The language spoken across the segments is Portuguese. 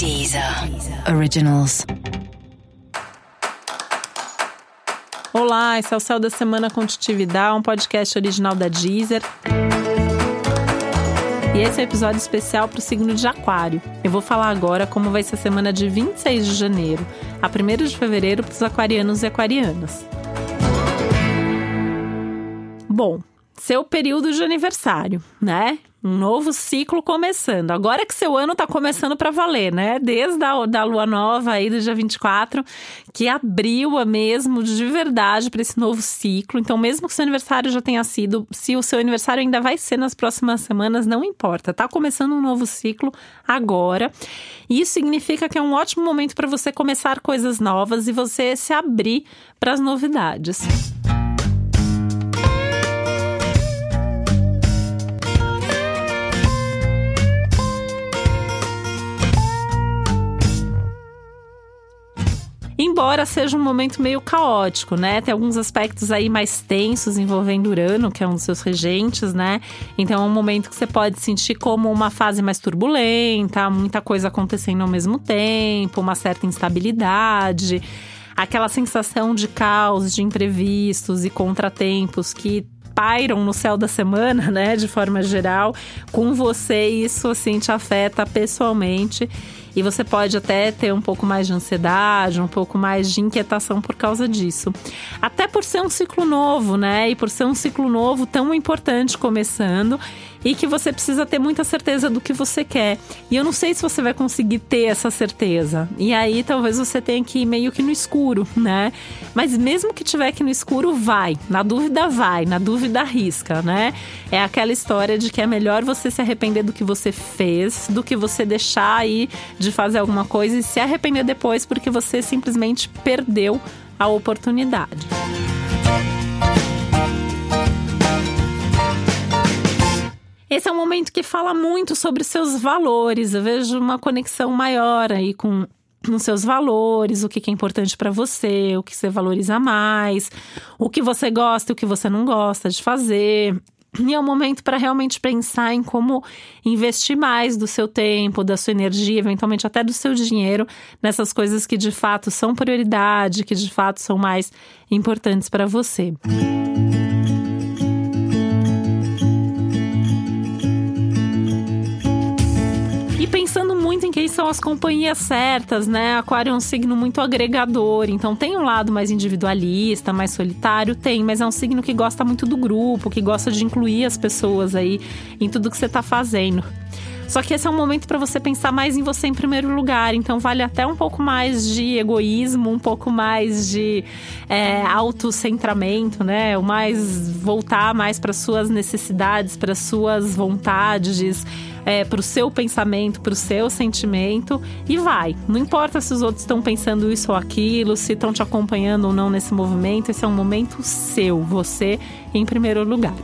Deezer Originals. Olá, esse é o Céu da Semana Contitividade, um podcast original da Deezer. E esse é um episódio especial para o signo de Aquário. Eu vou falar agora como vai ser a semana de 26 de janeiro a 1 de fevereiro para os aquarianos e aquarianas. Bom, seu período de aniversário, né? Um novo ciclo começando. Agora que seu ano tá começando para valer, né? Desde a da lua nova aí do dia 24, que abriu a mesmo de verdade para esse novo ciclo. Então, mesmo que seu aniversário já tenha sido, se o seu aniversário ainda vai ser nas próximas semanas, não importa. Tá começando um novo ciclo agora. Isso significa que é um ótimo momento para você começar coisas novas e você se abrir para as novidades. Embora seja um momento meio caótico, né? Tem alguns aspectos aí mais tensos envolvendo Urano, que é um dos seus regentes, né? Então é um momento que você pode sentir como uma fase mais turbulenta, muita coisa acontecendo ao mesmo tempo, uma certa instabilidade, aquela sensação de caos, de imprevistos e contratempos que pairam no céu da semana, né, de forma geral, com você, isso assim te afeta pessoalmente e você pode até ter um pouco mais de ansiedade, um pouco mais de inquietação por causa disso. Até por ser um ciclo novo, né? E por ser um ciclo novo tão importante começando e que você precisa ter muita certeza do que você quer. E eu não sei se você vai conseguir ter essa certeza. E aí talvez você tenha que ir meio que no escuro, né? Mas mesmo que tiver que no escuro, vai. Na dúvida, vai. Na dúvida, arrisca, né? É aquela história de que é melhor você se arrepender do que você fez do que você deixar aí de fazer alguma coisa e se arrepender depois porque você simplesmente perdeu a oportunidade. Esse é um momento que fala muito sobre seus valores. Eu vejo uma conexão maior aí com os seus valores, o que é importante para você, o que você valoriza mais, o que você gosta e o que você não gosta de fazer. E é um momento para realmente pensar em como investir mais do seu tempo, da sua energia, eventualmente até do seu dinheiro, nessas coisas que de fato são prioridade, que de fato são mais importantes para você. Música são as companhias certas, né? Aquário é um signo muito agregador, então tem um lado mais individualista, mais solitário, tem, mas é um signo que gosta muito do grupo, que gosta de incluir as pessoas aí em tudo que você tá fazendo. Só que esse é um momento para você pensar mais em você em primeiro lugar. Então vale até um pouco mais de egoísmo, um pouco mais de é, autocentramento, né? O mais voltar mais para suas necessidades, para suas vontades, é, para o seu pensamento, para o seu sentimento e vai. Não importa se os outros estão pensando isso ou aquilo, se estão te acompanhando ou não nesse movimento. Esse é um momento seu, você em primeiro lugar.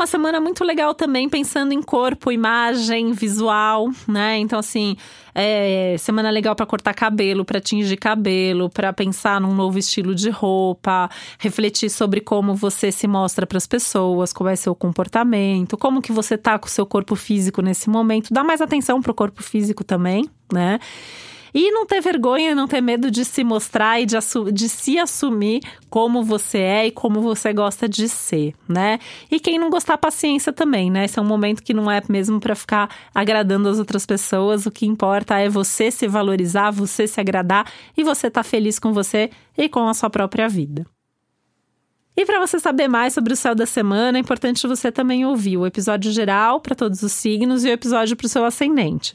Uma semana muito legal também, pensando em corpo, imagem, visual, né? Então, assim, é semana legal para cortar cabelo, para tingir cabelo, para pensar num novo estilo de roupa, refletir sobre como você se mostra para as pessoas, qual é seu comportamento, como que você tá com o seu corpo físico nesse momento. Dá mais atenção pro corpo físico também, né? E não ter vergonha, não ter medo de se mostrar e de, de se assumir como você é e como você gosta de ser, né? E quem não gostar, paciência também, né? Esse é um momento que não é mesmo para ficar agradando as outras pessoas. O que importa é você se valorizar, você se agradar e você estar tá feliz com você e com a sua própria vida. E para você saber mais sobre o céu da semana, é importante você também ouvir o episódio geral para todos os signos e o episódio para o seu ascendente.